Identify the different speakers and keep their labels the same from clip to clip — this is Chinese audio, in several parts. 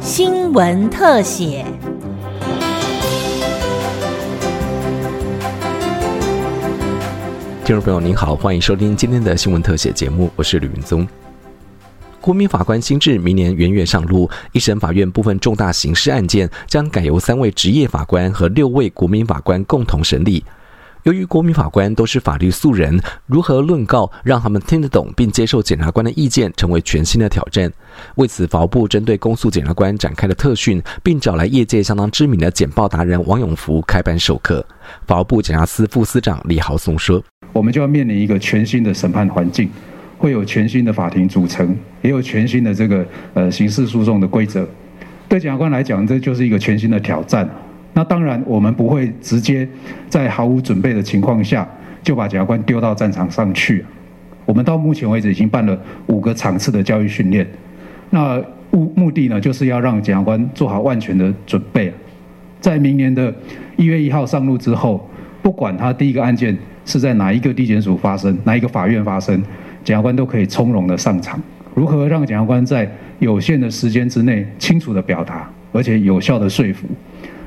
Speaker 1: 新闻特写。
Speaker 2: 听众朋友您好，欢迎收听今天的新闻特写节目，我是吕云宗。国民法官新制明年元月上路，一审法院部分重大刑事案件将改由三位职业法官和六位国民法官共同审理。由于国民法官都是法律素人，如何论告让他们听得懂并接受检察官的意见，成为全新的挑战。为此，法务部针对公诉检察官展开了特训，并找来业界相当知名的简报达人王永福开班授课。法务部检察司副司长李豪松说：“
Speaker 3: 我们就要面临一个全新的审判环境。”会有全新的法庭组成，也有全新的这个呃刑事诉讼的规则。对检察官来讲，这就是一个全新的挑战。那当然，我们不会直接在毫无准备的情况下就把检察官丢到战场上去。我们到目前为止已经办了五个场次的教育训练。那目目的呢，就是要让检察官做好万全的准备，在明年的一月一号上路之后，不管他第一个案件是在哪一个地检署发生，哪一个法院发生。检察官都可以从容的上场。如何让检察官在有限的时间之内清楚的表达，而且有效的说服？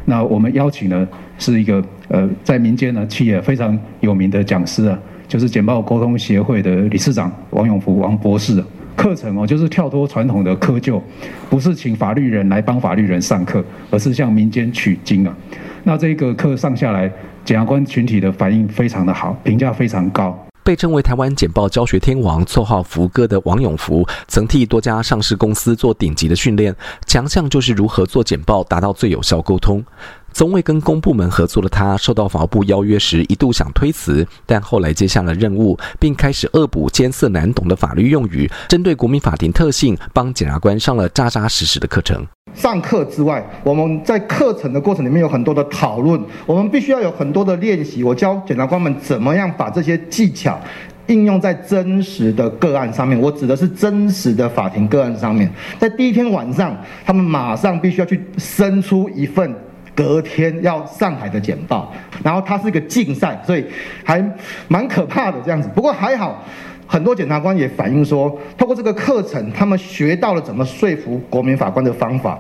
Speaker 3: 那我们邀请的是一个呃，在民间呢企业非常有名的讲师啊，就是简报沟通协会的理事长王永福王博士。课程哦，就是跳脱传统的窠臼，不是请法律人来帮法律人上课，而是向民间取经啊。那这个课上下来，检察官群体的反应非常的好，评价非常高。
Speaker 2: 被称为台湾简报教学天王、绰号“福哥”的王永福，曾替多家上市公司做顶级的训练，强项就是如何做简报，达到最有效沟通。从未跟公部门合作的他，受到法务部邀约时，一度想推辞，但后来接下了任务，并开始恶补艰涩难懂的法律用语，针对国民法庭特性，帮检察官上了扎扎实实的课程。
Speaker 4: 上课之外，我们在课程的过程里面有很多的讨论，我们必须要有很多的练习。我教检察官们怎么样把这些技巧应用在真实的个案上面。我指的是真实的法庭个案上面。在第一天晚上，他们马上必须要去生出一份隔天要上海的简报，然后它是一个竞赛，所以还蛮可怕的这样子。不过还好。很多检察官也反映说，透过这个课程，他们学到了怎么说服国民法官的方法。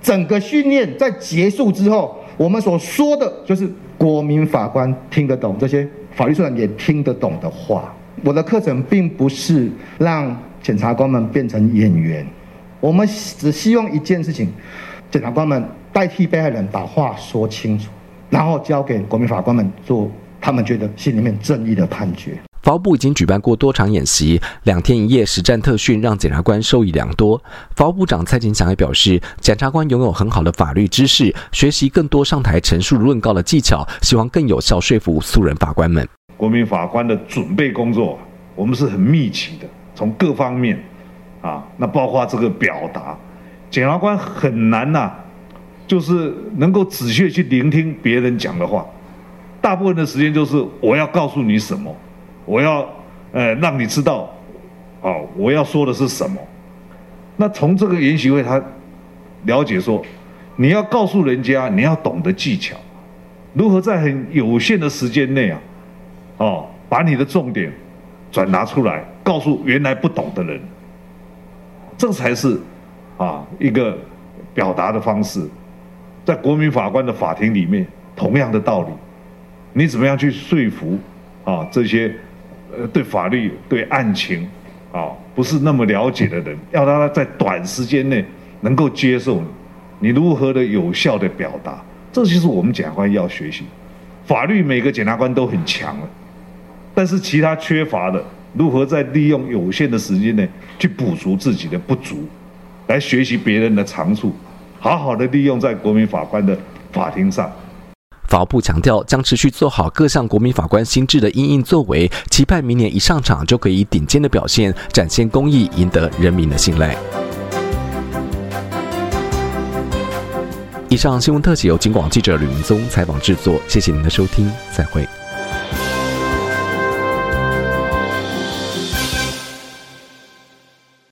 Speaker 4: 整个训练在结束之后，我们所说的就是国民法官听得懂这些法律书也听得懂的话。我的课程并不是让检察官们变成演员，我们只希望一件事情：检察官们代替被害人把话说清楚，然后交给国民法官们做他们觉得心里面正义的判决。
Speaker 2: 法务部已经举办过多场演习，两天一夜实战特训，让检察官受益良多。法务部长蔡金祥也表示，检察官拥有很好的法律知识，学习更多上台陈述论告的技巧，希望更有效说服素人法官们。
Speaker 5: 国民法官的准备工作，我们是很密集的，从各方面啊，那包括这个表达，检察官很难呐，就是能够仔细去聆听别人讲的话，大部分的时间就是我要告诉你什么。我要，呃，让你知道，哦，我要说的是什么。那从这个研习会，他了解说，你要告诉人家，你要懂得技巧，如何在很有限的时间内啊，哦，把你的重点转拿出来，告诉原来不懂的人，这才是啊一个表达的方式。在国民法官的法庭里面，同样的道理，你怎么样去说服啊这些？呃，对法律、对案情，啊，不是那么了解的人，要让他在短时间内能够接受你，你如何的有效的表达，这就是我们检察官要学习。法律每个检察官都很强了，但是其他缺乏的，如何在利用有限的时间内去补足自己的不足，来学习别人的长处，好好的利用在国民法官的法庭上。
Speaker 2: 法务部强调，将持续做好各项国民法官心智的因应作为，期盼明年一上场就可以以顶尖的表现展现公义，赢得人民的信赖。以上新闻特写由警广记者吕明宗采访制作，谢谢您的收听，再会。